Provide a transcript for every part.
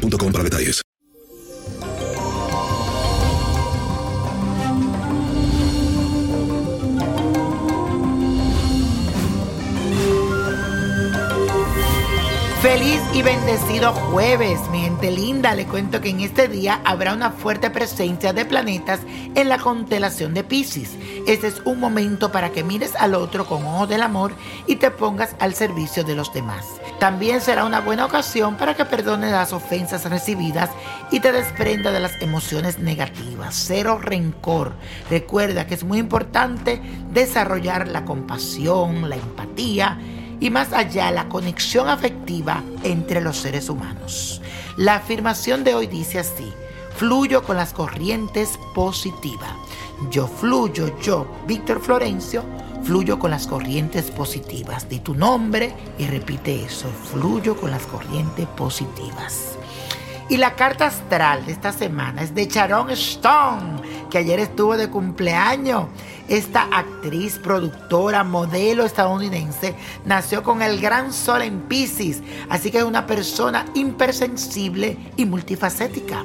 para detalles. Feliz y bendecido jueves, mi gente linda. Le cuento que en este día habrá una fuerte presencia de planetas en la constelación de Pisces. Este es un momento para que mires al otro con ojos del amor y te pongas al servicio de los demás. También será una buena ocasión para que perdones las ofensas recibidas y te desprenda de las emociones negativas. Cero rencor. Recuerda que es muy importante desarrollar la compasión, la empatía y más allá la conexión afectiva entre los seres humanos. La afirmación de hoy dice así, fluyo con las corrientes positivas. Yo fluyo, yo, Víctor Florencio, fluyo con las corrientes positivas. Di tu nombre y repite eso, fluyo con las corrientes positivas. Y la carta astral de esta semana es de Sharon Stone, que ayer estuvo de cumpleaños. Esta actriz, productora, modelo estadounidense nació con el gran sol en Pisces, así que es una persona hipersensible y multifacética.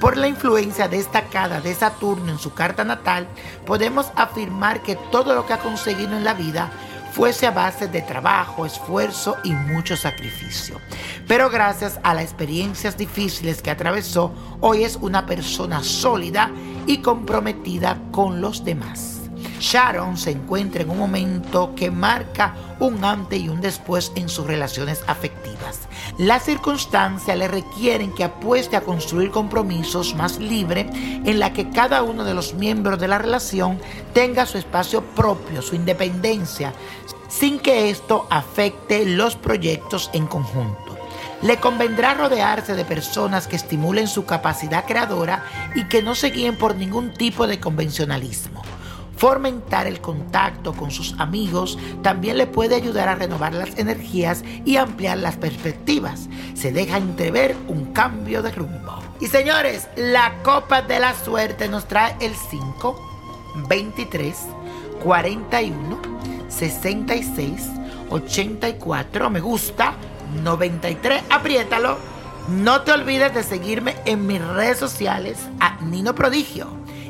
Por la influencia destacada de Saturno en su carta natal, podemos afirmar que todo lo que ha conseguido en la vida fuese a base de trabajo, esfuerzo y mucho sacrificio. Pero gracias a las experiencias difíciles que atravesó, hoy es una persona sólida y comprometida con los demás. Sharon se encuentra en un momento que marca un antes y un después en sus relaciones afectivas. Las circunstancias le requieren que apueste a construir compromisos más libres en la que cada uno de los miembros de la relación tenga su espacio propio, su independencia, sin que esto afecte los proyectos en conjunto. Le convendrá rodearse de personas que estimulen su capacidad creadora y que no se guíen por ningún tipo de convencionalismo. Fomentar el contacto con sus amigos también le puede ayudar a renovar las energías y ampliar las perspectivas. Se deja entrever un cambio de rumbo. Y señores, la copa de la suerte nos trae el 5, 23, 41, 66, 84, me gusta, 93, apriétalo. No te olvides de seguirme en mis redes sociales a Nino Prodigio